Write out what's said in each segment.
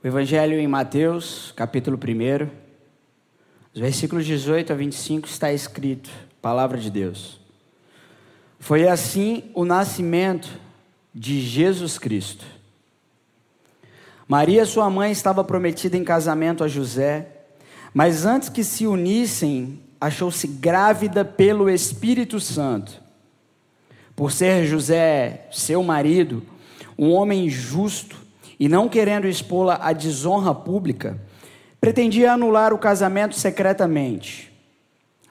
O Evangelho em Mateus, capítulo 1, os versículos 18 a 25 está escrito, palavra de Deus. Foi assim o nascimento de Jesus Cristo. Maria, sua mãe, estava prometida em casamento a José, mas antes que se unissem, achou-se grávida pelo Espírito Santo. Por ser José seu marido, um homem justo, e não querendo expô-la à desonra pública, pretendia anular o casamento secretamente.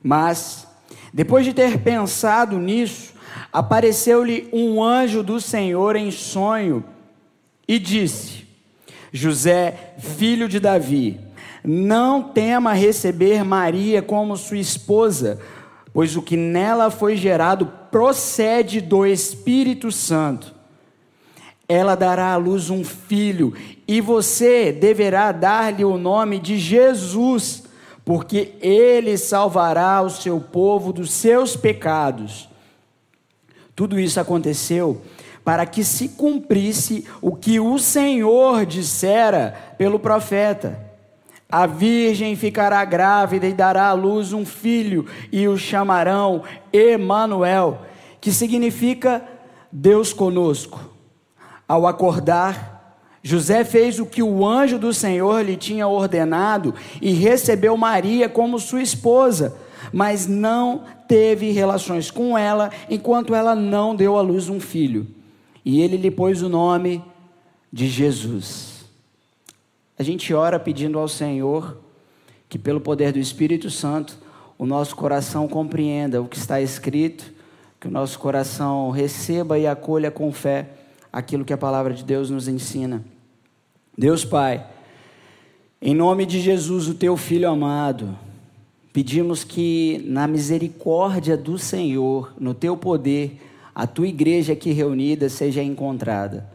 Mas, depois de ter pensado nisso, apareceu-lhe um anjo do Senhor em sonho e disse: José, filho de Davi, não tema receber Maria como sua esposa, pois o que nela foi gerado procede do Espírito Santo ela dará à luz um filho, e você deverá dar-lhe o nome de Jesus, porque ele salvará o seu povo dos seus pecados. Tudo isso aconteceu para que se cumprisse o que o Senhor dissera pelo profeta. A virgem ficará grávida e dará à luz um filho, e o chamarão Emanuel, que significa Deus conosco. Ao acordar, José fez o que o anjo do Senhor lhe tinha ordenado e recebeu Maria como sua esposa, mas não teve relações com ela enquanto ela não deu à luz um filho. E ele lhe pôs o nome de Jesus. A gente ora pedindo ao Senhor que, pelo poder do Espírito Santo, o nosso coração compreenda o que está escrito, que o nosso coração receba e acolha com fé aquilo que a palavra de Deus nos ensina. Deus Pai, em nome de Jesus, o teu filho amado, pedimos que na misericórdia do Senhor, no teu poder, a tua igreja aqui reunida seja encontrada,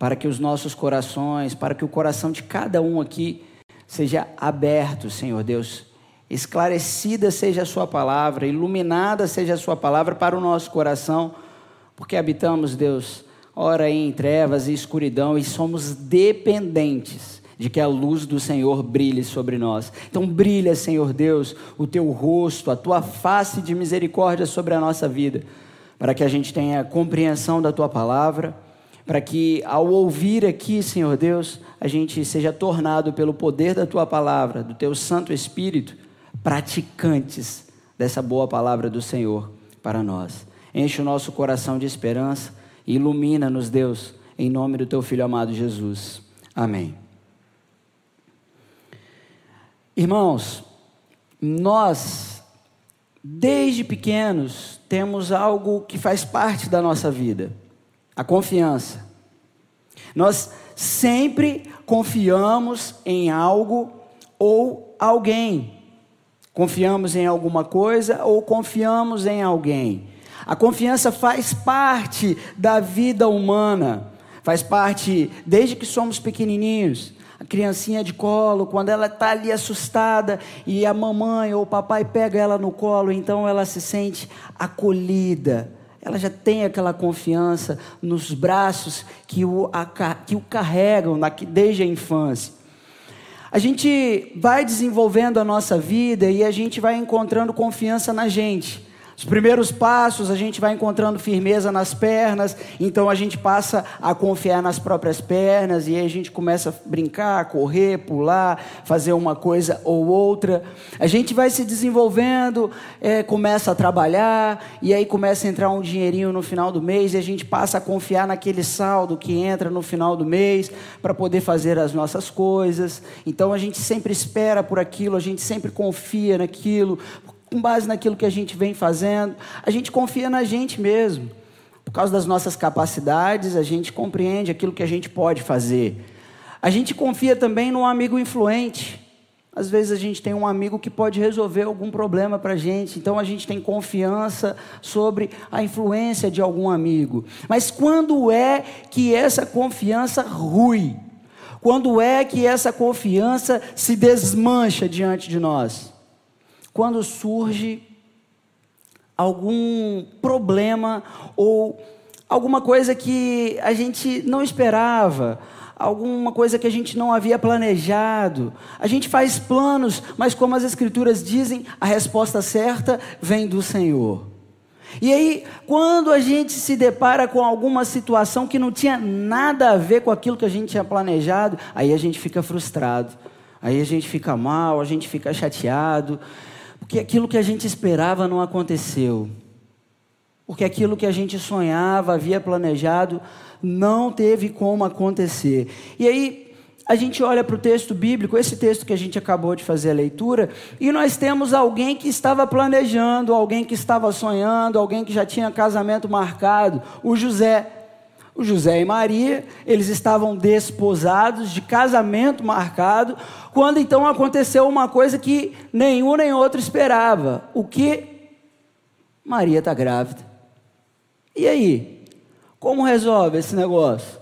para que os nossos corações, para que o coração de cada um aqui seja aberto, Senhor Deus, esclarecida seja a Sua palavra, iluminada seja a Sua palavra para o nosso coração, porque habitamos, Deus, ora em trevas e escuridão e somos dependentes de que a luz do Senhor brilhe sobre nós. Então brilha, Senhor Deus, o teu rosto, a tua face de misericórdia sobre a nossa vida, para que a gente tenha compreensão da tua palavra, para que ao ouvir aqui, Senhor Deus, a gente seja tornado pelo poder da tua palavra, do teu Santo Espírito, praticantes dessa boa palavra do Senhor para nós. Enche o nosso coração de esperança Ilumina-nos, Deus, em nome do teu filho amado Jesus. Amém. Irmãos, nós, desde pequenos, temos algo que faz parte da nossa vida: a confiança. Nós sempre confiamos em algo ou alguém. Confiamos em alguma coisa ou confiamos em alguém. A confiança faz parte da vida humana, faz parte desde que somos pequenininhos. A criancinha de colo, quando ela está ali assustada e a mamãe ou o papai pega ela no colo, então ela se sente acolhida. Ela já tem aquela confiança nos braços que o, a, que o carregam desde a infância. A gente vai desenvolvendo a nossa vida e a gente vai encontrando confiança na gente. Os primeiros passos a gente vai encontrando firmeza nas pernas, então a gente passa a confiar nas próprias pernas e aí a gente começa a brincar, correr, pular, fazer uma coisa ou outra. A gente vai se desenvolvendo, é, começa a trabalhar e aí começa a entrar um dinheirinho no final do mês e a gente passa a confiar naquele saldo que entra no final do mês para poder fazer as nossas coisas. Então a gente sempre espera por aquilo, a gente sempre confia naquilo, com base naquilo que a gente vem fazendo, a gente confia na gente mesmo. Por causa das nossas capacidades, a gente compreende aquilo que a gente pode fazer. A gente confia também num amigo influente. Às vezes a gente tem um amigo que pode resolver algum problema para a gente, então a gente tem confiança sobre a influência de algum amigo. Mas quando é que essa confiança rui? Quando é que essa confiança se desmancha diante de nós? Quando surge algum problema ou alguma coisa que a gente não esperava, alguma coisa que a gente não havia planejado. A gente faz planos, mas como as Escrituras dizem, a resposta certa vem do Senhor. E aí, quando a gente se depara com alguma situação que não tinha nada a ver com aquilo que a gente tinha planejado, aí a gente fica frustrado, aí a gente fica mal, a gente fica chateado, porque aquilo que a gente esperava não aconteceu. Porque aquilo que a gente sonhava, havia planejado, não teve como acontecer. E aí, a gente olha para o texto bíblico, esse texto que a gente acabou de fazer a leitura, e nós temos alguém que estava planejando, alguém que estava sonhando, alguém que já tinha casamento marcado, o José. O José e Maria, eles estavam desposados, de casamento marcado, quando então aconteceu uma coisa que nenhum nem outro esperava. O que? Maria está grávida. E aí? Como resolve esse negócio?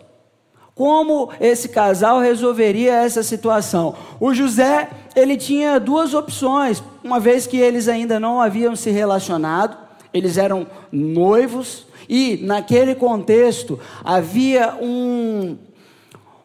Como esse casal resolveria essa situação? O José, ele tinha duas opções, uma vez que eles ainda não haviam se relacionado, eles eram noivos, e naquele contexto havia um,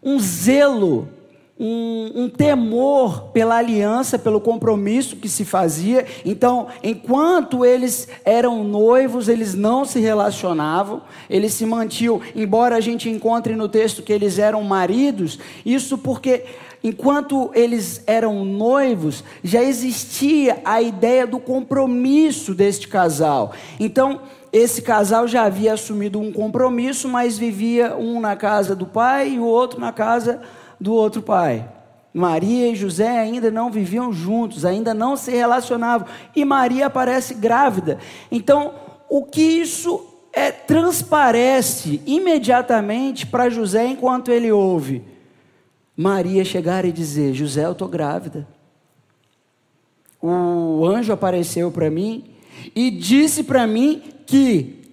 um zelo um, um, temor pela aliança, pelo compromisso que se fazia. Então, enquanto eles eram noivos, eles não se relacionavam, eles se mantinham, embora a gente encontre no texto que eles eram maridos, isso porque. Enquanto eles eram noivos, já existia a ideia do compromisso deste casal. Então, esse casal já havia assumido um compromisso, mas vivia um na casa do pai e o outro na casa do outro pai. Maria e José ainda não viviam juntos, ainda não se relacionavam, e Maria aparece grávida. Então, o que isso é, transparece imediatamente para José enquanto ele ouve Maria chegar e dizer: José, eu estou grávida. O anjo apareceu para mim e disse para mim que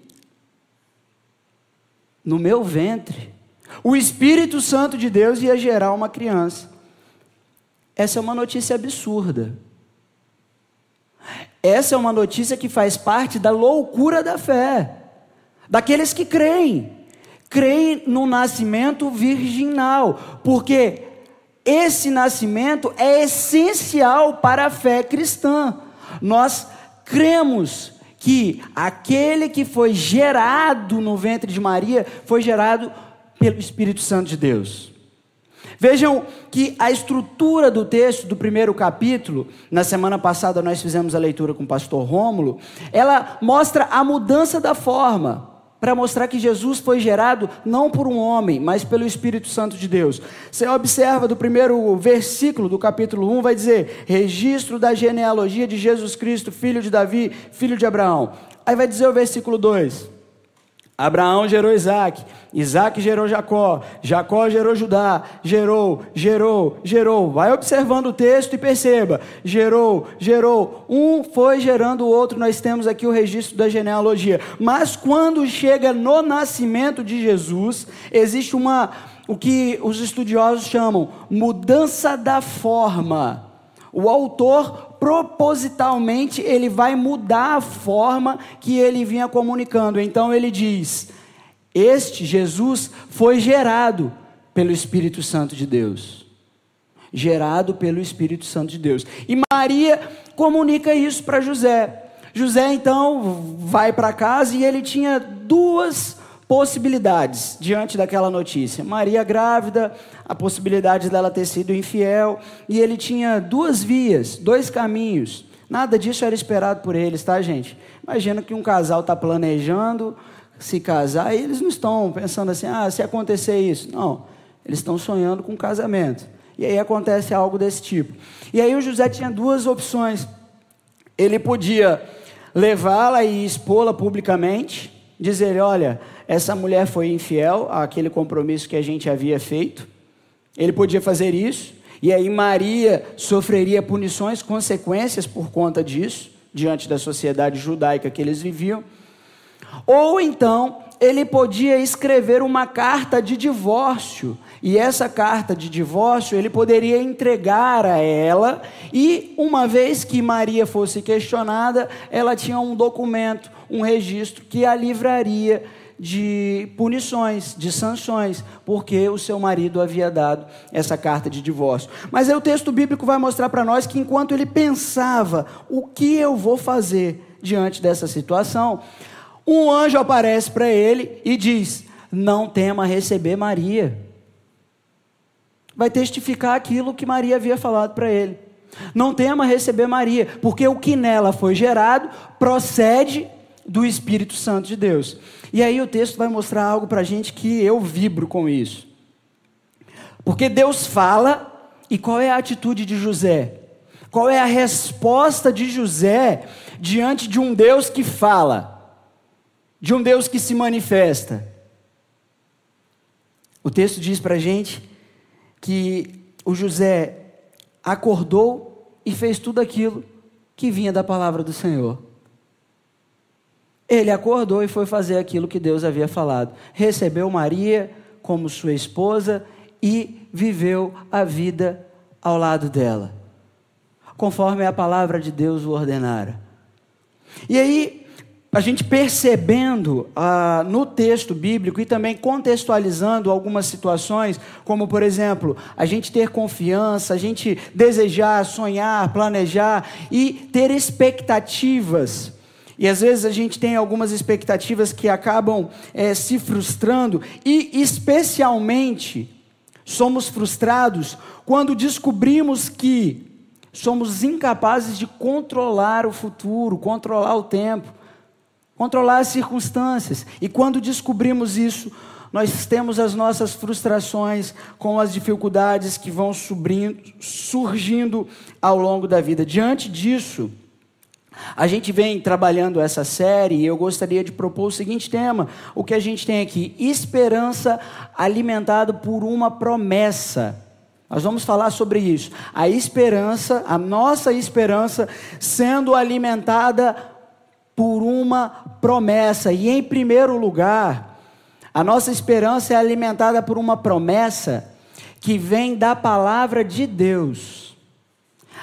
no meu ventre o Espírito Santo de Deus ia gerar uma criança. Essa é uma notícia absurda. Essa é uma notícia que faz parte da loucura da fé, daqueles que creem, creem no nascimento virginal, porque esse nascimento é essencial para a fé cristã. Nós cremos que aquele que foi gerado no ventre de Maria foi gerado pelo Espírito Santo de Deus. Vejam que a estrutura do texto do primeiro capítulo, na semana passada nós fizemos a leitura com o pastor Rômulo, ela mostra a mudança da forma, para mostrar que Jesus foi gerado não por um homem, mas pelo Espírito Santo de Deus. Você observa do primeiro versículo do capítulo 1, vai dizer: registro da genealogia de Jesus Cristo, filho de Davi, filho de Abraão. Aí vai dizer o versículo 2: Abraão gerou Isaac, Isaac gerou Jacó, Jacó gerou Judá, gerou, gerou, gerou. Vai observando o texto e perceba: gerou, gerou. Um foi gerando o outro, nós temos aqui o registro da genealogia. Mas quando chega no nascimento de Jesus, existe uma, o que os estudiosos chamam mudança da forma. O autor propositalmente ele vai mudar a forma que ele vinha comunicando. Então ele diz: Este Jesus foi gerado pelo Espírito Santo de Deus. Gerado pelo Espírito Santo de Deus. E Maria comunica isso para José. José então vai para casa e ele tinha duas possibilidades diante daquela notícia. Maria grávida, a possibilidade dela ter sido infiel, e ele tinha duas vias, dois caminhos. Nada disso era esperado por eles, tá, gente? Imagina que um casal está planejando se casar e eles não estão pensando assim, ah, se acontecer isso. Não, eles estão sonhando com um casamento. E aí acontece algo desse tipo. E aí o José tinha duas opções. Ele podia levá-la e expô-la publicamente, dizer: olha, essa mulher foi infiel àquele compromisso que a gente havia feito. Ele podia fazer isso, e aí Maria sofreria punições, consequências por conta disso, diante da sociedade judaica que eles viviam. Ou então, ele podia escrever uma carta de divórcio, e essa carta de divórcio ele poderia entregar a ela, e uma vez que Maria fosse questionada, ela tinha um documento, um registro que a livraria de punições, de sanções, porque o seu marido havia dado essa carta de divórcio. Mas aí o texto bíblico vai mostrar para nós que enquanto ele pensava, o que eu vou fazer diante dessa situação, um anjo aparece para ele e diz: Não tema receber Maria. Vai testificar aquilo que Maria havia falado para ele. Não tema receber Maria, porque o que nela foi gerado procede do Espírito Santo de Deus. E aí o texto vai mostrar algo para a gente que eu vibro com isso. Porque Deus fala, e qual é a atitude de José? Qual é a resposta de José diante de um Deus que fala, de um Deus que se manifesta? O texto diz para a gente que o José acordou e fez tudo aquilo que vinha da palavra do Senhor. Ele acordou e foi fazer aquilo que Deus havia falado. Recebeu Maria como sua esposa e viveu a vida ao lado dela, conforme a palavra de Deus o ordenara. E aí, a gente percebendo ah, no texto bíblico e também contextualizando algumas situações, como por exemplo, a gente ter confiança, a gente desejar, sonhar, planejar e ter expectativas e às vezes a gente tem algumas expectativas que acabam é, se frustrando, e especialmente somos frustrados quando descobrimos que somos incapazes de controlar o futuro, controlar o tempo, controlar as circunstâncias. E quando descobrimos isso, nós temos as nossas frustrações com as dificuldades que vão subindo, surgindo ao longo da vida. Diante disso, a gente vem trabalhando essa série e eu gostaria de propor o seguinte tema: o que a gente tem aqui? Esperança alimentada por uma promessa. Nós vamos falar sobre isso. A esperança, a nossa esperança sendo alimentada por uma promessa. E em primeiro lugar, a nossa esperança é alimentada por uma promessa que vem da palavra de Deus.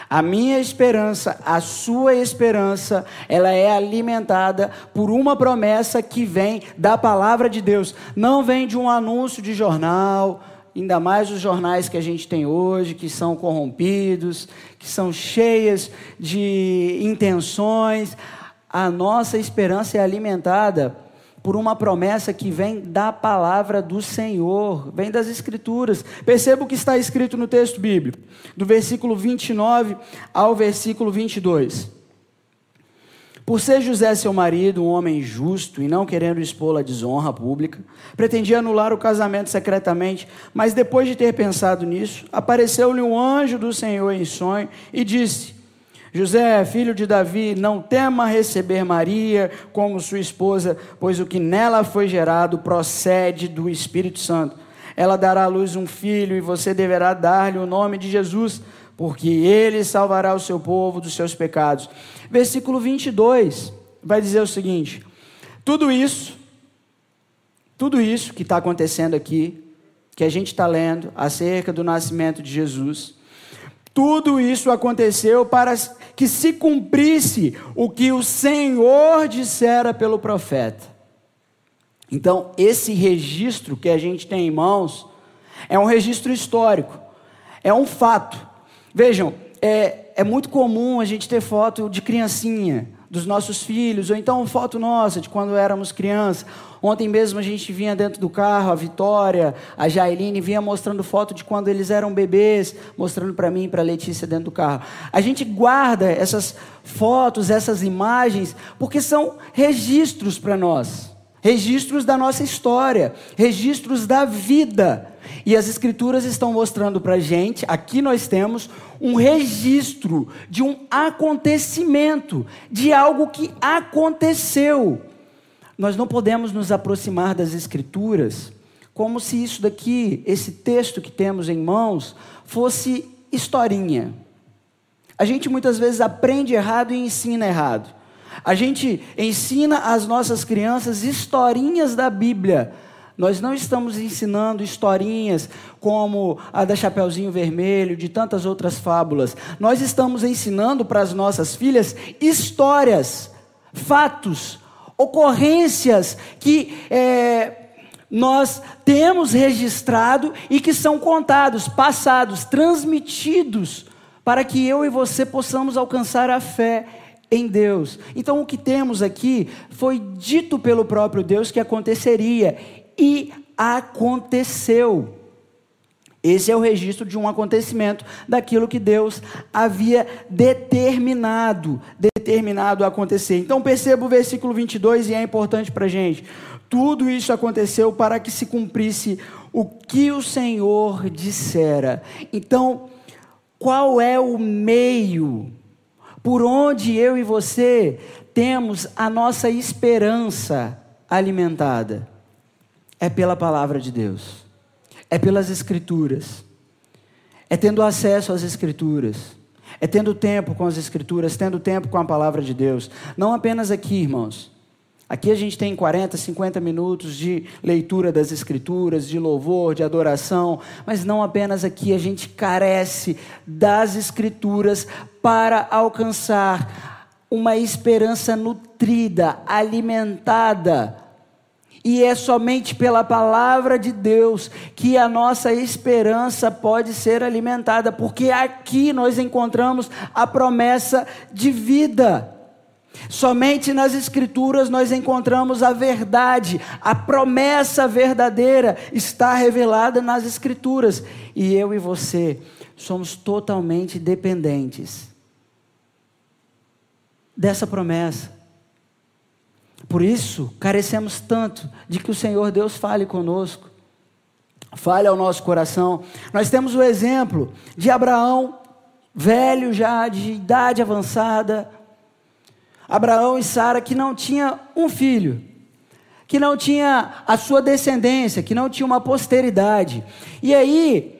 A minha esperança, a sua esperança, ela é alimentada por uma promessa que vem da palavra de Deus, não vem de um anúncio de jornal, ainda mais os jornais que a gente tem hoje, que são corrompidos, que são cheias de intenções. A nossa esperança é alimentada por uma promessa que vem da palavra do Senhor, vem das Escrituras. Perceba o que está escrito no texto bíblico, do versículo 29 ao versículo 22. Por ser José seu marido, um homem justo e não querendo expô-lo à desonra pública, pretendia anular o casamento secretamente, mas depois de ter pensado nisso, apareceu-lhe um anjo do Senhor em sonho e disse: José, filho de Davi, não tema receber Maria como sua esposa, pois o que nela foi gerado procede do Espírito Santo. Ela dará à luz um filho e você deverá dar-lhe o nome de Jesus, porque ele salvará o seu povo dos seus pecados. Versículo 22 vai dizer o seguinte: tudo isso, tudo isso que está acontecendo aqui, que a gente está lendo acerca do nascimento de Jesus, tudo isso aconteceu para que se cumprisse o que o Senhor dissera pelo profeta. Então, esse registro que a gente tem em mãos é um registro histórico, é um fato. Vejam, é, é muito comum a gente ter foto de criancinha, dos nossos filhos, ou então foto nossa de quando éramos crianças. Ontem mesmo a gente vinha dentro do carro, a Vitória, a Jailine vinha mostrando foto de quando eles eram bebês, mostrando para mim e para a Letícia dentro do carro. A gente guarda essas fotos, essas imagens, porque são registros para nós. Registros da nossa história, registros da vida. E as Escrituras estão mostrando para a gente, aqui nós temos um registro de um acontecimento, de algo que aconteceu. Nós não podemos nos aproximar das Escrituras como se isso daqui, esse texto que temos em mãos, fosse historinha. A gente muitas vezes aprende errado e ensina errado. A gente ensina às nossas crianças historinhas da Bíblia, nós não estamos ensinando historinhas como a da Chapeuzinho Vermelho, de tantas outras fábulas. Nós estamos ensinando para as nossas filhas histórias, fatos, ocorrências que é, nós temos registrado e que são contados, passados, transmitidos, para que eu e você possamos alcançar a fé em Deus. Então, o que temos aqui foi dito pelo próprio Deus que aconteceria e aconteceu. Esse é o registro de um acontecimento daquilo que Deus havia determinado, determinado a acontecer. Então perceba o versículo 22 e é importante para a gente. Tudo isso aconteceu para que se cumprisse o que o Senhor dissera. Então, qual é o meio por onde eu e você temos a nossa esperança alimentada? É pela palavra de Deus é pelas Escrituras, é tendo acesso às Escrituras, é tendo tempo com as Escrituras, tendo tempo com a palavra de Deus. Não apenas aqui, irmãos. Aqui a gente tem 40, 50 minutos de leitura das Escrituras, de louvor, de adoração, mas não apenas aqui, a gente carece das Escrituras para alcançar uma esperança nutrida, alimentada e é somente pela palavra de Deus que a nossa esperança pode ser alimentada, porque aqui nós encontramos a promessa de vida. Somente nas Escrituras nós encontramos a verdade, a promessa verdadeira está revelada nas Escrituras. E eu e você somos totalmente dependentes dessa promessa. Por isso, carecemos tanto de que o Senhor Deus fale conosco, fale ao nosso coração. Nós temos o exemplo de Abraão, velho já, de idade avançada. Abraão e Sara, que não tinha um filho, que não tinha a sua descendência, que não tinha uma posteridade. E aí,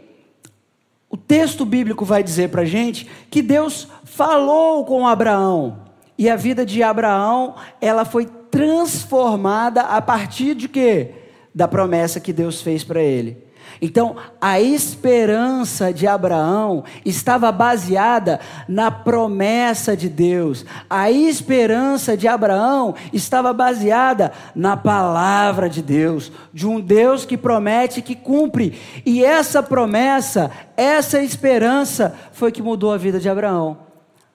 o texto bíblico vai dizer para a gente que Deus falou com Abraão. E a vida de Abraão, ela foi transformada a partir de quê? Da promessa que Deus fez para ele. Então, a esperança de Abraão estava baseada na promessa de Deus. A esperança de Abraão estava baseada na palavra de Deus, de um Deus que promete e que cumpre. E essa promessa, essa esperança foi que mudou a vida de Abraão.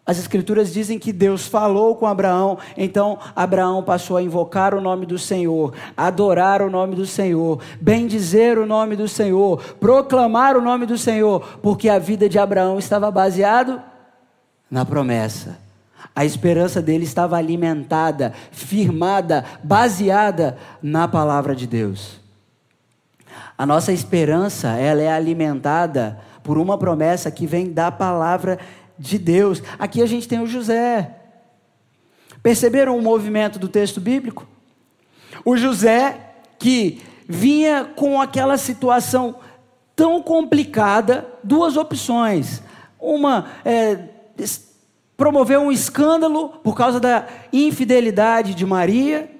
As Escrituras dizem que Deus falou com Abraão, então Abraão passou a invocar o nome do Senhor, adorar o nome do Senhor, bendizer o nome do Senhor, proclamar o nome do Senhor, porque a vida de Abraão estava baseada na promessa. A esperança dele estava alimentada, firmada, baseada na palavra de Deus. A nossa esperança, ela é alimentada por uma promessa que vem da palavra de de Deus. Aqui a gente tem o José. Perceberam o movimento do texto bíblico? O José que vinha com aquela situação tão complicada, duas opções. Uma é, promover um escândalo por causa da infidelidade de Maria,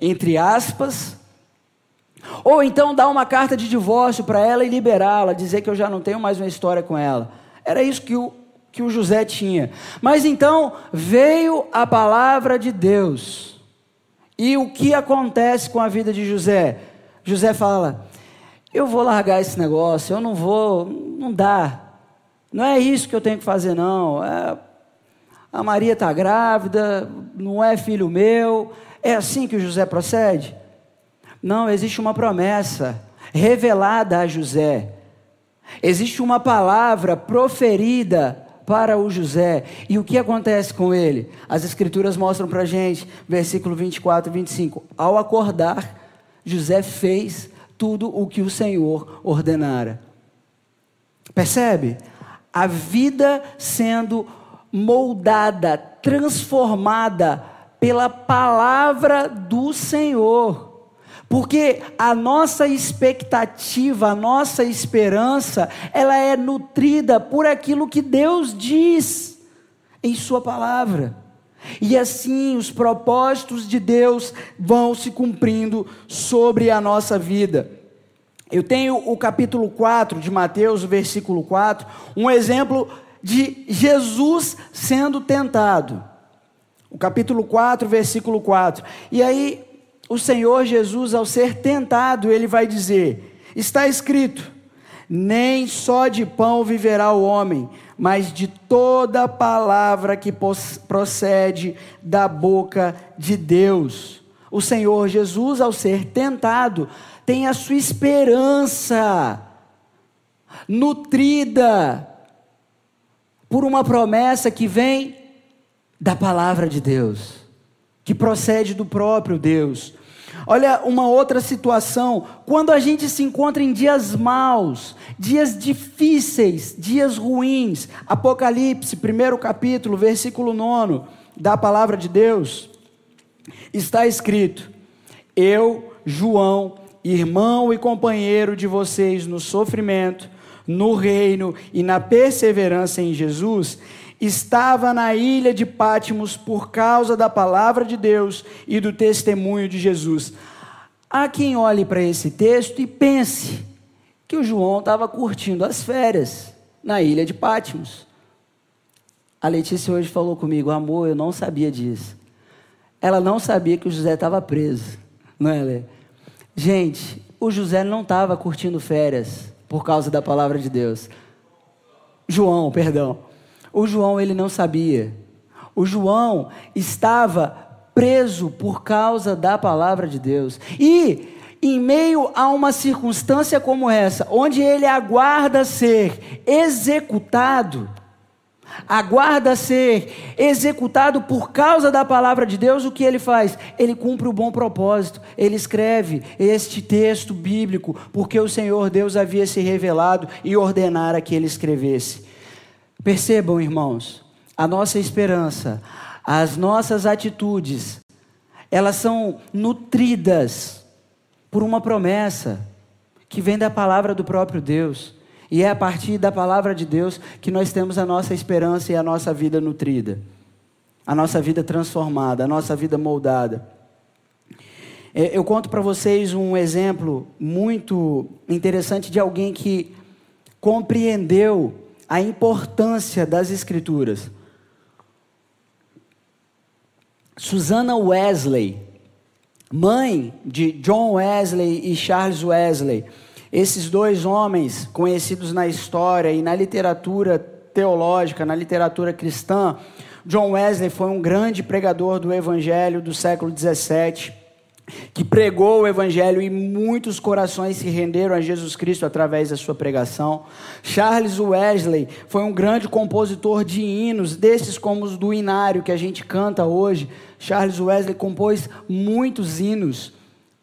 entre aspas, ou então dar uma carta de divórcio para ela e liberá-la, dizer que eu já não tenho mais uma história com ela. Era isso que o que o José tinha. Mas então veio a palavra de Deus. E o que acontece com a vida de José? José fala: Eu vou largar esse negócio, eu não vou, não dá. Não é isso que eu tenho que fazer, não. É, a Maria está grávida, não é filho meu. É assim que o José procede? Não, existe uma promessa revelada a José. Existe uma palavra proferida para o José. E o que acontece com ele? As escrituras mostram para a gente, versículo 24 e 25. Ao acordar, José fez tudo o que o Senhor ordenara. Percebe? A vida sendo moldada, transformada pela palavra do Senhor. Porque a nossa expectativa, a nossa esperança, ela é nutrida por aquilo que Deus diz em Sua palavra. E assim os propósitos de Deus vão se cumprindo sobre a nossa vida. Eu tenho o capítulo 4 de Mateus, versículo 4, um exemplo de Jesus sendo tentado. O capítulo 4, versículo 4. E aí, o Senhor Jesus, ao ser tentado, ele vai dizer: Está escrito, nem só de pão viverá o homem, mas de toda palavra que procede da boca de Deus. O Senhor Jesus, ao ser tentado, tem a sua esperança nutrida por uma promessa que vem da palavra de Deus, que procede do próprio Deus. Olha uma outra situação, quando a gente se encontra em dias maus, dias difíceis, dias ruins. Apocalipse, primeiro capítulo, versículo 9 da palavra de Deus, está escrito: Eu, João, irmão e companheiro de vocês no sofrimento, no reino e na perseverança em Jesus, estava na ilha de Pátimos por causa da palavra de Deus e do testemunho de Jesus. Há quem olhe para esse texto e pense que o João estava curtindo as férias na ilha de Pátimos. A Letícia hoje falou comigo, amor, eu não sabia disso. Ela não sabia que o José estava preso, não é, Lê? Gente, o José não estava curtindo férias por causa da palavra de Deus. João, perdão. O João ele não sabia. O João estava preso por causa da palavra de Deus. E em meio a uma circunstância como essa, onde ele aguarda ser executado, aguarda ser executado por causa da palavra de Deus, o que ele faz? Ele cumpre o bom propósito, ele escreve este texto bíblico, porque o Senhor Deus havia se revelado e ordenara que ele escrevesse. Percebam, irmãos, a nossa esperança, as nossas atitudes, elas são nutridas por uma promessa que vem da palavra do próprio Deus. E é a partir da palavra de Deus que nós temos a nossa esperança e a nossa vida nutrida, a nossa vida transformada, a nossa vida moldada. É, eu conto para vocês um exemplo muito interessante de alguém que compreendeu a importância das Escrituras. Susana Wesley, mãe de John Wesley e Charles Wesley, esses dois homens, conhecidos na história e na literatura teológica, na literatura cristã, John Wesley foi um grande pregador do evangelho do século 17, que pregou o evangelho e muitos corações se renderam a Jesus Cristo através da sua pregação. Charles Wesley foi um grande compositor de hinos, desses como os do inário que a gente canta hoje. Charles Wesley compôs muitos hinos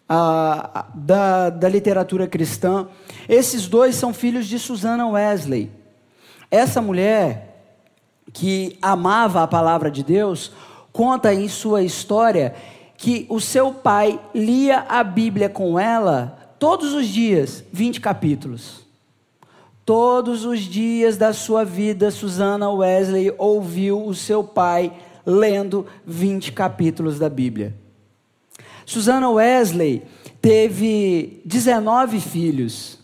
a, da, da literatura cristã. Esses dois são filhos de Susana Wesley. Essa mulher, que amava a palavra de Deus, conta em sua história que o seu pai lia a Bíblia com ela todos os dias, 20 capítulos. Todos os dias da sua vida, Susana Wesley ouviu o seu pai lendo 20 capítulos da Bíblia. Susana Wesley teve 19 filhos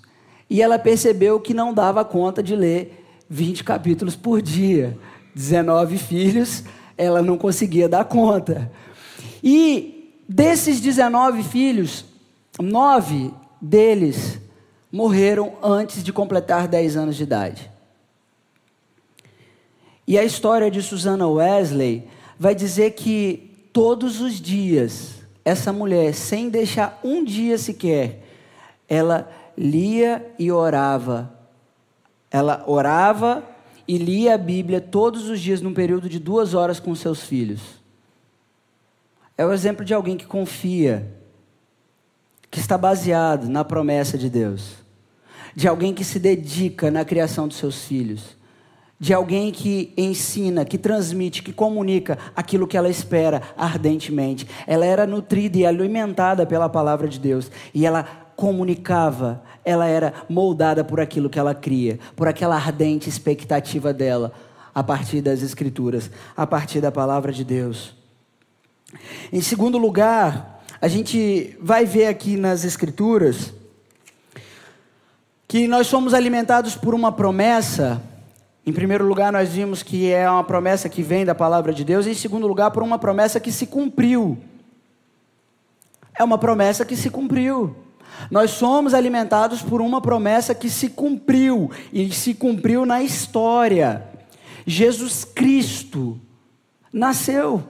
e ela percebeu que não dava conta de ler 20 capítulos por dia. 19 filhos, ela não conseguia dar conta. E desses 19 filhos, nove deles morreram antes de completar 10 anos de idade. E a história de Susana Wesley vai dizer que todos os dias essa mulher, sem deixar um dia sequer, ela lia e orava. Ela orava e lia a Bíblia todos os dias, num período de duas horas com seus filhos. É o exemplo de alguém que confia, que está baseado na promessa de Deus, de alguém que se dedica na criação dos seus filhos de alguém que ensina, que transmite, que comunica aquilo que ela espera ardentemente. Ela era nutrida e alimentada pela palavra de Deus e ela comunicava, ela era moldada por aquilo que ela cria, por aquela ardente expectativa dela a partir das escrituras, a partir da palavra de Deus. Em segundo lugar, a gente vai ver aqui nas escrituras que nós somos alimentados por uma promessa Em primeiro lugar, nós vimos que é uma promessa que vem da palavra de Deus, em segundo lugar, por uma promessa que se cumpriu. É uma promessa que se cumpriu. Nós somos alimentados por uma promessa que se cumpriu, e se cumpriu na história. Jesus Cristo nasceu.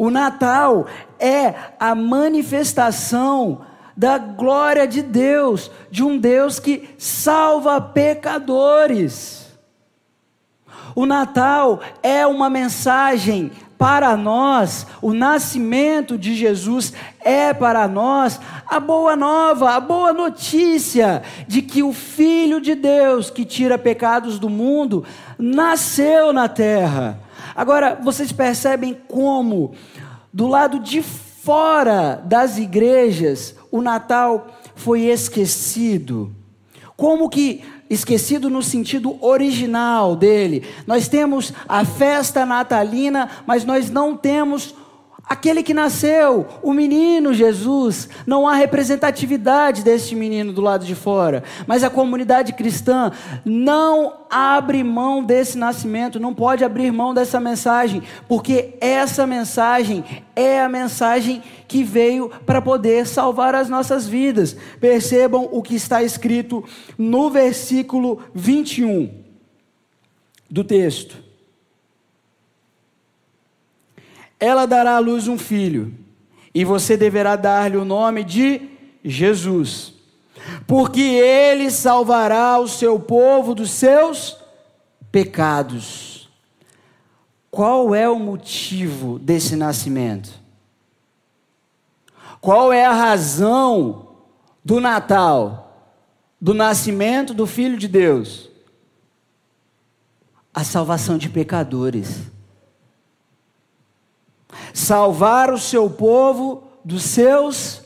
O Natal é a manifestação da glória de Deus, de um Deus que salva pecadores. O Natal é uma mensagem para nós, o nascimento de Jesus é para nós a boa nova, a boa notícia de que o Filho de Deus que tira pecados do mundo nasceu na terra. Agora, vocês percebem como, do lado de fora das igrejas, o Natal foi esquecido. Como que esquecido no sentido original dele. Nós temos a festa natalina, mas nós não temos aquele que nasceu, o menino Jesus. Não há representatividade deste menino do lado de fora. Mas a comunidade cristã não abre mão desse nascimento, não pode abrir mão dessa mensagem, porque essa mensagem é a mensagem que veio para poder salvar as nossas vidas. Percebam o que está escrito no versículo 21 do texto. Ela dará à luz um filho, e você deverá dar-lhe o nome de Jesus, porque ele salvará o seu povo dos seus pecados. Qual é o motivo desse nascimento? Qual é a razão do Natal, do nascimento do Filho de Deus? A salvação de pecadores salvar o seu povo dos seus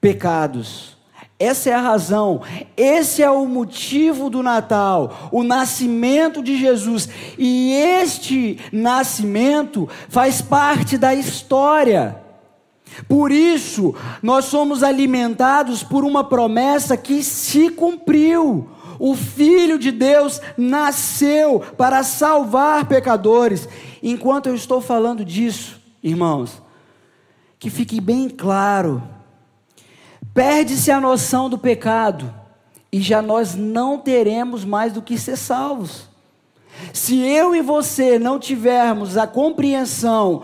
pecados. Essa é a razão, esse é o motivo do Natal, o nascimento de Jesus. E este nascimento faz parte da história. Por isso, nós somos alimentados por uma promessa que se cumpriu. O Filho de Deus nasceu para salvar pecadores. Enquanto eu estou falando disso, irmãos, que fique bem claro: perde-se a noção do pecado e já nós não teremos mais do que ser salvos. Se eu e você não tivermos a compreensão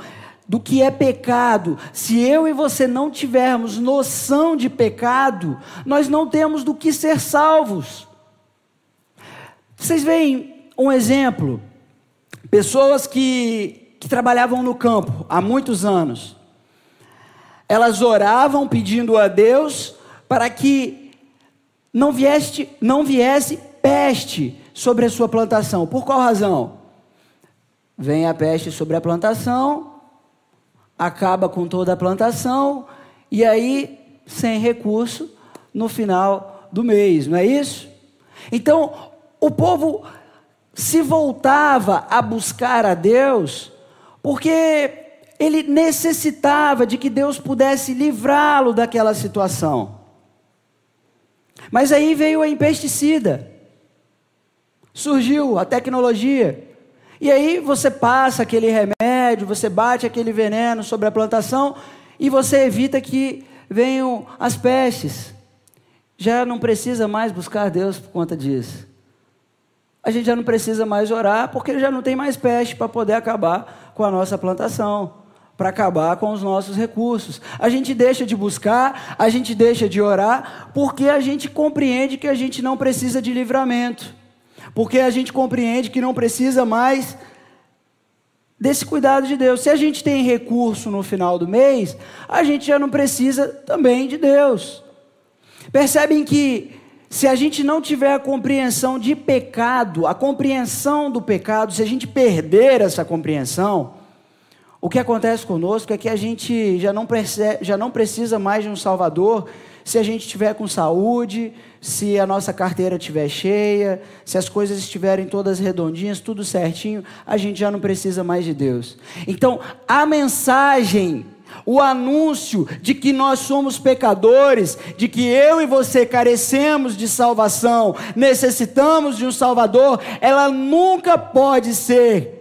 do que é pecado, se eu e você não tivermos noção de pecado, nós não temos do que ser salvos. Vocês veem um exemplo: pessoas que que trabalhavam no campo há muitos anos. Elas oravam pedindo a Deus para que não viesse, não viesse peste sobre a sua plantação. Por qual razão? Vem a peste sobre a plantação, acaba com toda a plantação, e aí, sem recurso, no final do mês, não é isso? Então, o povo se voltava a buscar a Deus porque ele necessitava de que Deus pudesse livrá-lo daquela situação. Mas aí veio a pesticida. Surgiu a tecnologia. E aí você passa aquele remédio, você bate aquele veneno sobre a plantação e você evita que venham as pestes. Já não precisa mais buscar Deus por conta disso. A gente já não precisa mais orar porque já não tem mais peste para poder acabar com a nossa plantação, para acabar com os nossos recursos. A gente deixa de buscar, a gente deixa de orar, porque a gente compreende que a gente não precisa de livramento, porque a gente compreende que não precisa mais desse cuidado de Deus. Se a gente tem recurso no final do mês, a gente já não precisa também de Deus. Percebem que se a gente não tiver a compreensão de pecado, a compreensão do pecado, se a gente perder essa compreensão, o que acontece conosco é que a gente já não, percebe, já não precisa mais de um Salvador se a gente estiver com saúde, se a nossa carteira estiver cheia, se as coisas estiverem todas redondinhas, tudo certinho, a gente já não precisa mais de Deus. Então, a mensagem o anúncio de que nós somos pecadores, de que eu e você carecemos de salvação, necessitamos de um Salvador, ela nunca pode ser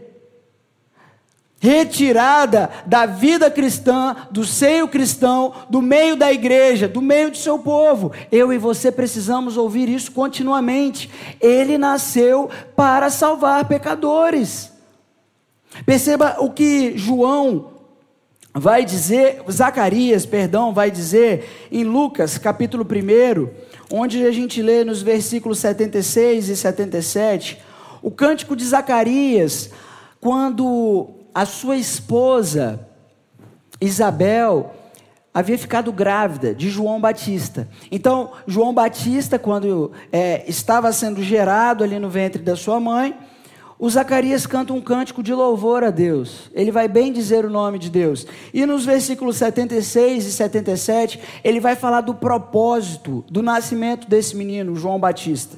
retirada da vida cristã, do seio cristão, do meio da igreja, do meio do seu povo. Eu e você precisamos ouvir isso continuamente. Ele nasceu para salvar pecadores. Perceba o que João vai dizer, Zacarias, perdão, vai dizer em Lucas, capítulo 1, onde a gente lê nos versículos 76 e 77, o cântico de Zacarias, quando a sua esposa Isabel havia ficado grávida de João Batista. Então, João Batista, quando é, estava sendo gerado ali no ventre da sua mãe, o Zacarias canta um cântico de louvor a Deus. Ele vai bem dizer o nome de Deus. E nos versículos 76 e 77, ele vai falar do propósito do nascimento desse menino, João Batista.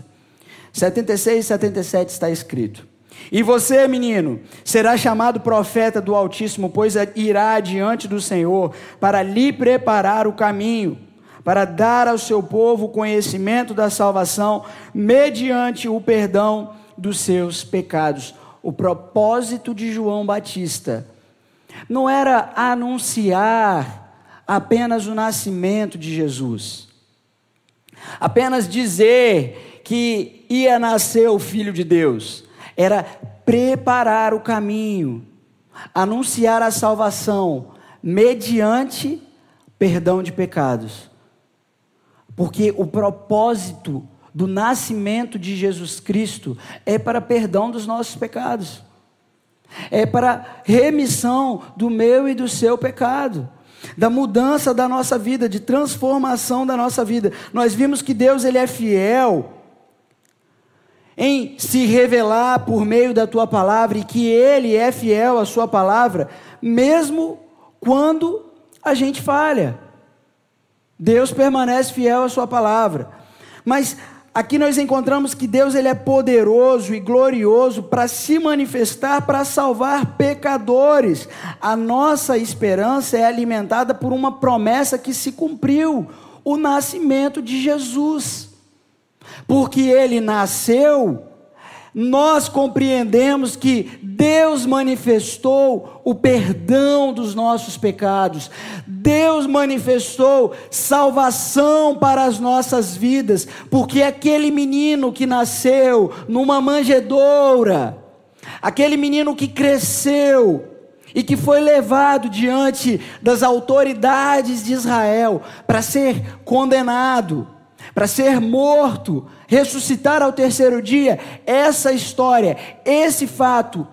76 e 77 está escrito: E você, menino, será chamado profeta do Altíssimo, pois irá diante do Senhor para lhe preparar o caminho, para dar ao seu povo o conhecimento da salvação, mediante o perdão dos seus pecados. O propósito de João Batista não era anunciar apenas o nascimento de Jesus, apenas dizer que ia nascer o Filho de Deus, era preparar o caminho, anunciar a salvação mediante perdão de pecados. Porque o propósito do nascimento de Jesus Cristo é para perdão dos nossos pecados, é para remissão do meu e do seu pecado, da mudança da nossa vida, de transformação da nossa vida. Nós vimos que Deus ele é fiel em se revelar por meio da tua palavra e que ele é fiel à sua palavra, mesmo quando a gente falha. Deus permanece fiel à sua palavra. Mas Aqui nós encontramos que Deus ele é poderoso e glorioso para se manifestar para salvar pecadores. A nossa esperança é alimentada por uma promessa que se cumpriu, o nascimento de Jesus. Porque ele nasceu nós compreendemos que Deus manifestou o perdão dos nossos pecados, Deus manifestou salvação para as nossas vidas, porque aquele menino que nasceu numa manjedoura, aquele menino que cresceu, e que foi levado diante das autoridades de Israel para ser condenado, para ser morto, ressuscitar ao terceiro dia, essa história, esse fato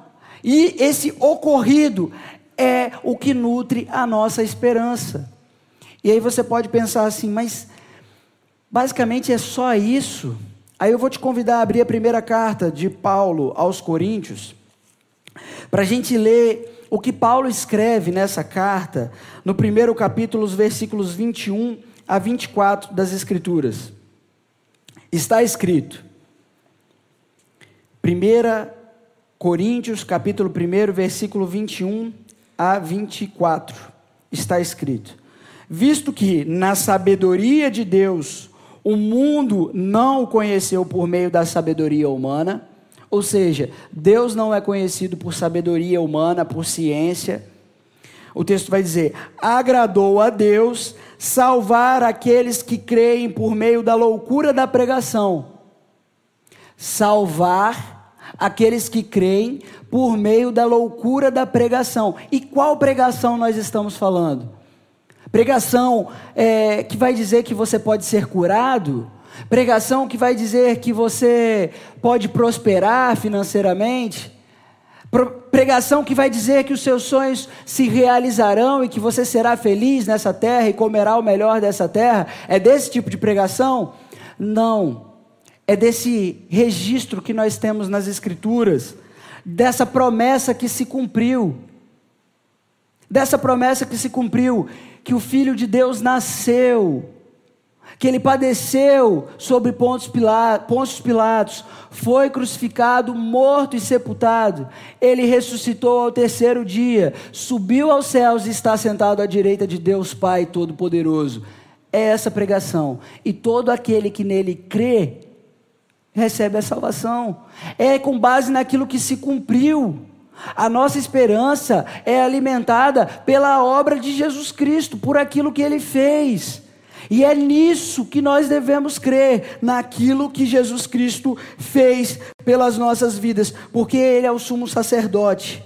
e esse ocorrido é o que nutre a nossa esperança. E aí você pode pensar assim, mas basicamente é só isso? Aí eu vou te convidar a abrir a primeira carta de Paulo aos Coríntios, para a gente ler o que Paulo escreve nessa carta, no primeiro capítulo, os versículos 21 a 24 das Escrituras está escrito. 1 Coríntios, capítulo 1, versículo 21 a 24. Está escrito: Visto que na sabedoria de Deus o mundo não o conheceu por meio da sabedoria humana, ou seja, Deus não é conhecido por sabedoria humana, por ciência. O texto vai dizer: agradou a Deus salvar aqueles que creem por meio da loucura da pregação. Salvar aqueles que creem por meio da loucura da pregação. E qual pregação nós estamos falando? Pregação é, que vai dizer que você pode ser curado? Pregação que vai dizer que você pode prosperar financeiramente? Pregação que vai dizer que os seus sonhos se realizarão e que você será feliz nessa terra e comerá o melhor dessa terra. É desse tipo de pregação? Não. É desse registro que nós temos nas Escrituras, dessa promessa que se cumpriu. Dessa promessa que se cumpriu, que o Filho de Deus nasceu que ele padeceu sobre Pontos Pilatos, foi crucificado, morto e sepultado. Ele ressuscitou ao terceiro dia, subiu aos céus e está sentado à direita de Deus Pai Todo-Poderoso. É essa pregação. E todo aquele que nele crê, recebe a salvação. É com base naquilo que se cumpriu. A nossa esperança é alimentada pela obra de Jesus Cristo, por aquilo que ele fez. E é nisso que nós devemos crer, naquilo que Jesus Cristo fez pelas nossas vidas, porque Ele é o sumo sacerdote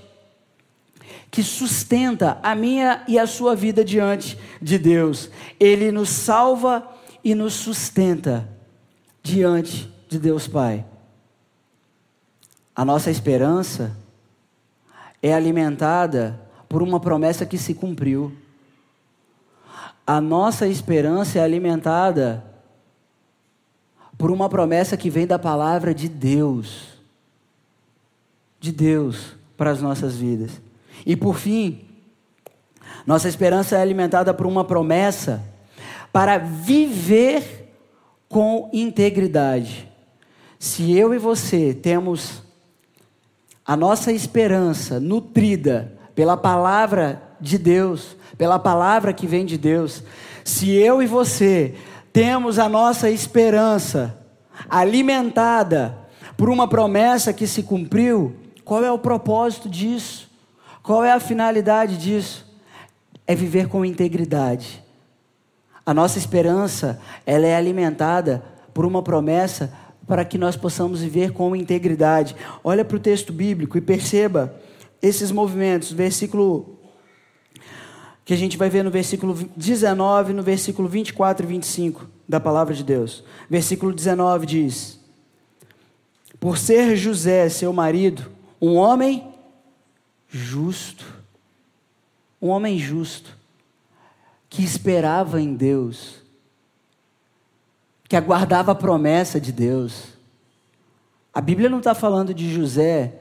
que sustenta a minha e a sua vida diante de Deus. Ele nos salva e nos sustenta diante de Deus Pai. A nossa esperança é alimentada por uma promessa que se cumpriu a nossa esperança é alimentada por uma promessa que vem da palavra de Deus. De Deus para as nossas vidas. E por fim, nossa esperança é alimentada por uma promessa para viver com integridade. Se eu e você temos a nossa esperança nutrida pela palavra de Deus, pela palavra que vem de Deus. Se eu e você temos a nossa esperança alimentada por uma promessa que se cumpriu, qual é o propósito disso? Qual é a finalidade disso? É viver com integridade. A nossa esperança, ela é alimentada por uma promessa para que nós possamos viver com integridade. Olha para o texto bíblico e perceba esses movimentos. Versículo que a gente vai ver no versículo 19, no versículo 24 e 25 da palavra de Deus. Versículo 19 diz: Por ser José, seu marido, um homem justo, um homem justo, que esperava em Deus, que aguardava a promessa de Deus. A Bíblia não está falando de José,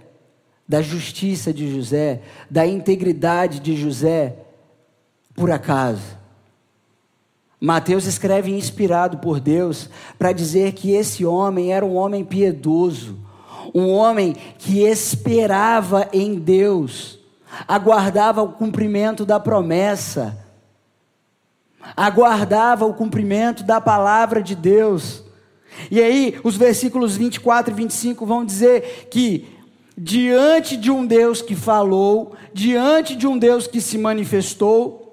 da justiça de José, da integridade de José, por acaso. Mateus escreve inspirado por Deus para dizer que esse homem era um homem piedoso, um homem que esperava em Deus, aguardava o cumprimento da promessa, aguardava o cumprimento da palavra de Deus. E aí, os versículos 24 e 25 vão dizer que, diante de um Deus que falou, diante de um Deus que se manifestou,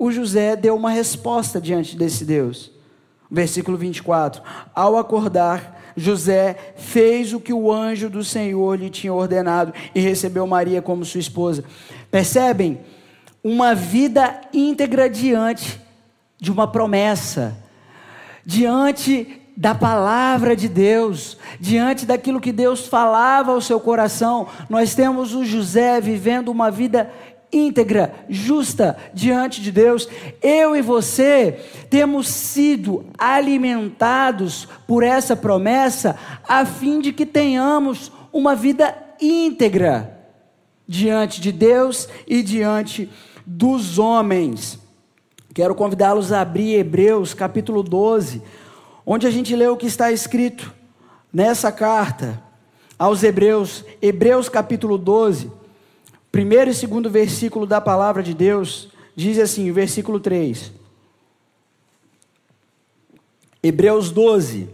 o José deu uma resposta diante desse Deus. Versículo 24: Ao acordar, José fez o que o anjo do Senhor lhe tinha ordenado e recebeu Maria como sua esposa. Percebem? Uma vida íntegra diante de uma promessa, diante da palavra de Deus, diante daquilo que Deus falava ao seu coração. Nós temos o José vivendo uma vida íntegra, justa diante de Deus, eu e você temos sido alimentados por essa promessa a fim de que tenhamos uma vida íntegra diante de Deus e diante dos homens. Quero convidá-los a abrir Hebreus capítulo 12, onde a gente lê o que está escrito nessa carta aos Hebreus, Hebreus capítulo 12 Primeiro e segundo versículo da palavra de Deus diz assim, versículo 3. Hebreus 12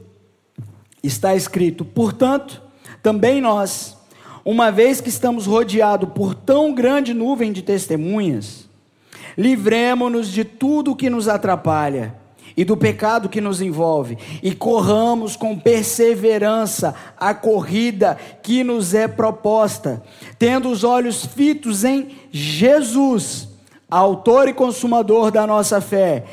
está escrito: Portanto, também nós, uma vez que estamos rodeados por tão grande nuvem de testemunhas, livremos-nos de tudo o que nos atrapalha e do pecado que nos envolve, e corramos com perseverança a corrida que nos é proposta, tendo os olhos fitos em Jesus, autor e consumador da nossa fé.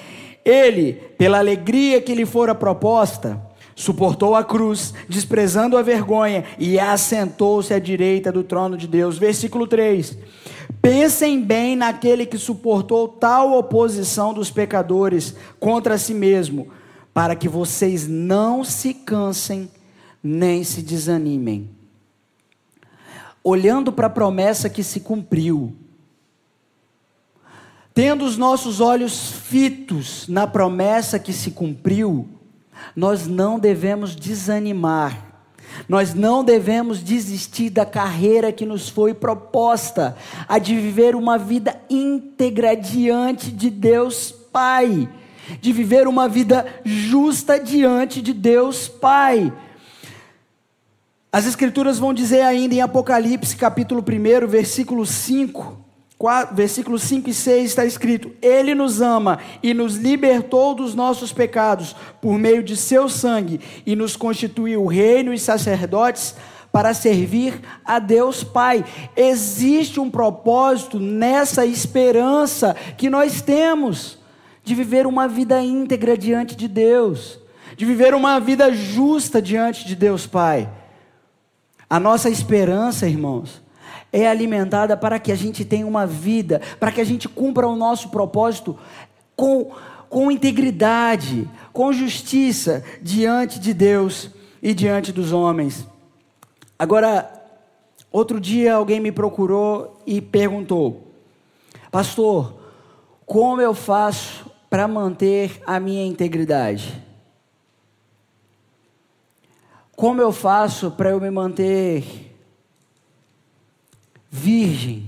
Ele, pela alegria que lhe fora proposta, suportou a cruz, desprezando a vergonha, e assentou-se à direita do trono de Deus. Versículo 3. Pensem bem naquele que suportou tal oposição dos pecadores contra si mesmo, para que vocês não se cansem nem se desanimem. Olhando para a promessa que se cumpriu, Tendo os nossos olhos fitos na promessa que se cumpriu, nós não devemos desanimar. Nós não devemos desistir da carreira que nos foi proposta, a de viver uma vida íntegra diante de Deus Pai, de viver uma vida justa diante de Deus Pai. As Escrituras vão dizer ainda em Apocalipse, capítulo 1, versículo 5, 4, versículos 5 e 6 está escrito: Ele nos ama e nos libertou dos nossos pecados por meio de seu sangue e nos constituiu reino e sacerdotes para servir a Deus Pai. Existe um propósito nessa esperança que nós temos de viver uma vida íntegra diante de Deus, de viver uma vida justa diante de Deus Pai. A nossa esperança, irmãos, é alimentada para que a gente tenha uma vida, para que a gente cumpra o nosso propósito com, com integridade, com justiça diante de Deus e diante dos homens. Agora, outro dia alguém me procurou e perguntou: Pastor, como eu faço para manter a minha integridade? Como eu faço para eu me manter virgem?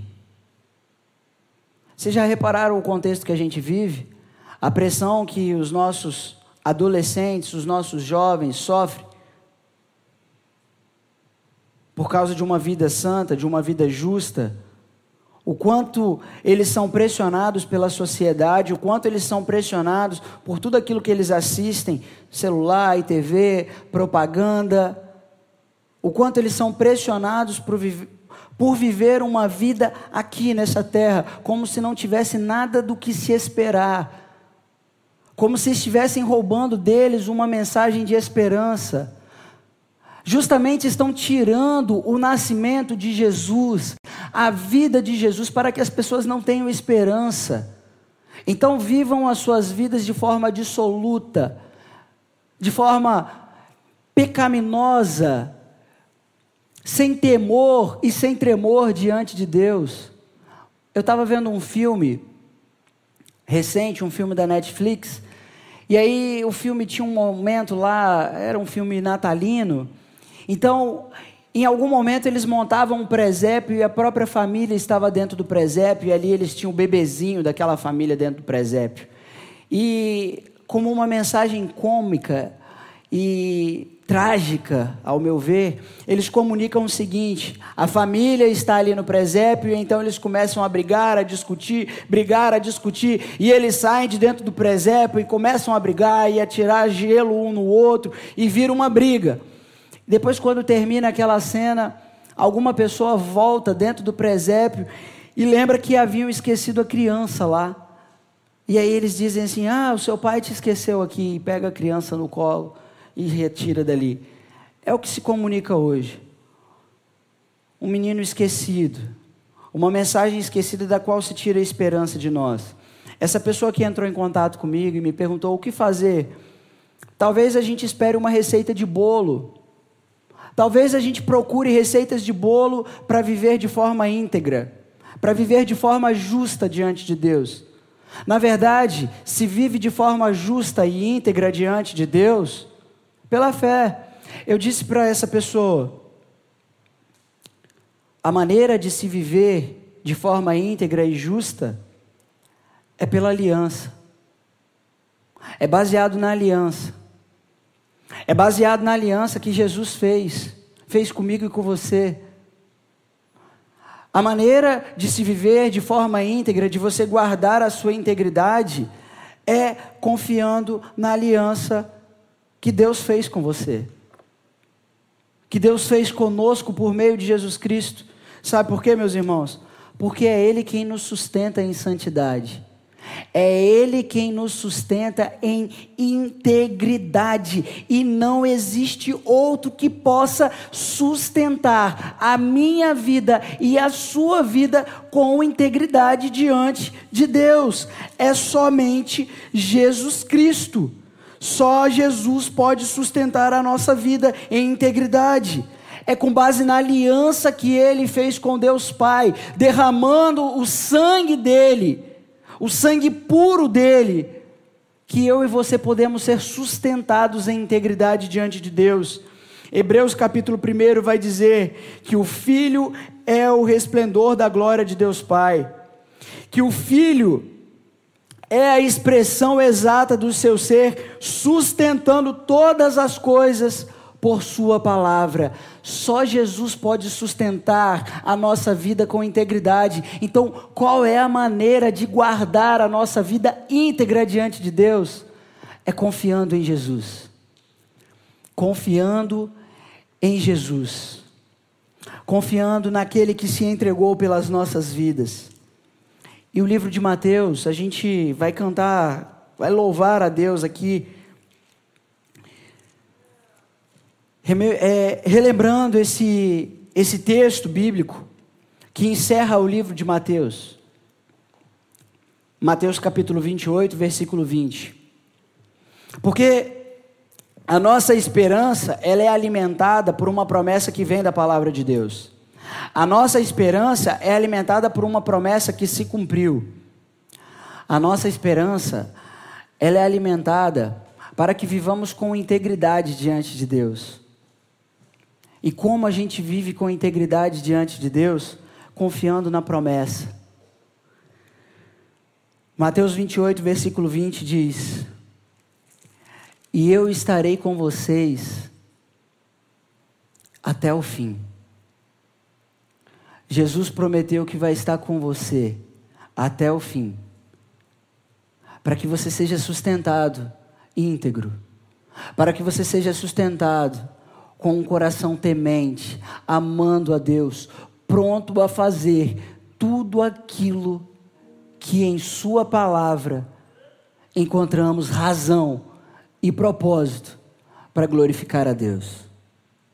Vocês já repararam o contexto que a gente vive? A pressão que os nossos adolescentes, os nossos jovens sofrem por causa de uma vida santa, de uma vida justa o quanto eles são pressionados pela sociedade, o quanto eles são pressionados por tudo aquilo que eles assistem, celular TV, propaganda, o quanto eles são pressionados por, viver, uma vida aqui nessa terra, como se não tivesse nada do que se esperar, como se estivessem roubando deles uma mensagem de esperança justamente estão tirando o nascimento de Jesus, a vida de Jesus, para que as pessoas não tenham esperança. Então vivam as suas vidas de forma dissoluta, de forma pecaminosa, sem temor e sem tremor diante de Deus. Eu estava vendo um filme recente, um filme da Netflix, e aí o filme tinha um momento lá, era um filme natalino, então, em algum momento eles montavam um presépio e a própria família estava dentro do presépio, e ali eles tinham o bebezinho daquela família dentro do presépio. E como uma mensagem cômica e trágica, ao meu ver, eles comunicam o seguinte: a família está ali no presépio, e então eles começam a brigar, a discutir, brigar, a discutir, e eles saem de dentro do presépio e começam a brigar e a tirar gelo um no outro, e vira uma briga. Depois, quando termina aquela cena, alguma pessoa volta dentro do presépio e lembra que haviam esquecido a criança lá. E aí eles dizem assim: Ah, o seu pai te esqueceu aqui, e pega a criança no colo e retira dali. É o que se comunica hoje. Um menino esquecido, uma mensagem esquecida da qual se tira a esperança de nós. Essa pessoa que entrou em contato comigo e me perguntou o que fazer. Talvez a gente espere uma receita de bolo Talvez a gente procure receitas de bolo para viver de forma íntegra, para viver de forma justa diante de Deus. Na verdade, se vive de forma justa e íntegra diante de Deus, pela fé. Eu disse para essa pessoa: a maneira de se viver de forma íntegra e justa é pela aliança, é baseado na aliança. É baseado na aliança que Jesus fez, fez comigo e com você. A maneira de se viver de forma íntegra, de você guardar a sua integridade, é confiando na aliança que Deus fez com você. Que Deus fez conosco por meio de Jesus Cristo. Sabe por quê, meus irmãos? Porque é Ele quem nos sustenta em santidade. É Ele quem nos sustenta em integridade, e não existe outro que possa sustentar a minha vida e a sua vida com integridade diante de Deus. É somente Jesus Cristo. Só Jesus pode sustentar a nossa vida em integridade. É com base na aliança que ele fez com Deus Pai, derramando o sangue dele o sangue puro dele, que eu e você podemos ser sustentados em integridade diante de Deus. Hebreus capítulo 1 vai dizer que o Filho é o resplendor da glória de Deus Pai, que o Filho é a expressão exata do seu ser, sustentando todas as coisas por Sua palavra. Só Jesus pode sustentar a nossa vida com integridade. Então, qual é a maneira de guardar a nossa vida íntegra diante de Deus? É confiando em Jesus. Confiando em Jesus. Confiando naquele que se entregou pelas nossas vidas. E o livro de Mateus, a gente vai cantar, vai louvar a Deus aqui é, relembrando esse, esse texto bíblico que encerra o livro de Mateus. Mateus capítulo 28, versículo 20. Porque a nossa esperança, ela é alimentada por uma promessa que vem da palavra de Deus. A nossa esperança é alimentada por uma promessa que se cumpriu. A nossa esperança, ela é alimentada para que vivamos com integridade diante de Deus. E como a gente vive com integridade diante de Deus, confiando na promessa. Mateus 28, versículo 20 diz: E eu estarei com vocês até o fim. Jesus prometeu que vai estar com você até o fim, para que você seja sustentado íntegro, para que você seja sustentado com um coração temente, amando a Deus, pronto a fazer tudo aquilo que em Sua palavra encontramos razão e propósito para glorificar a Deus.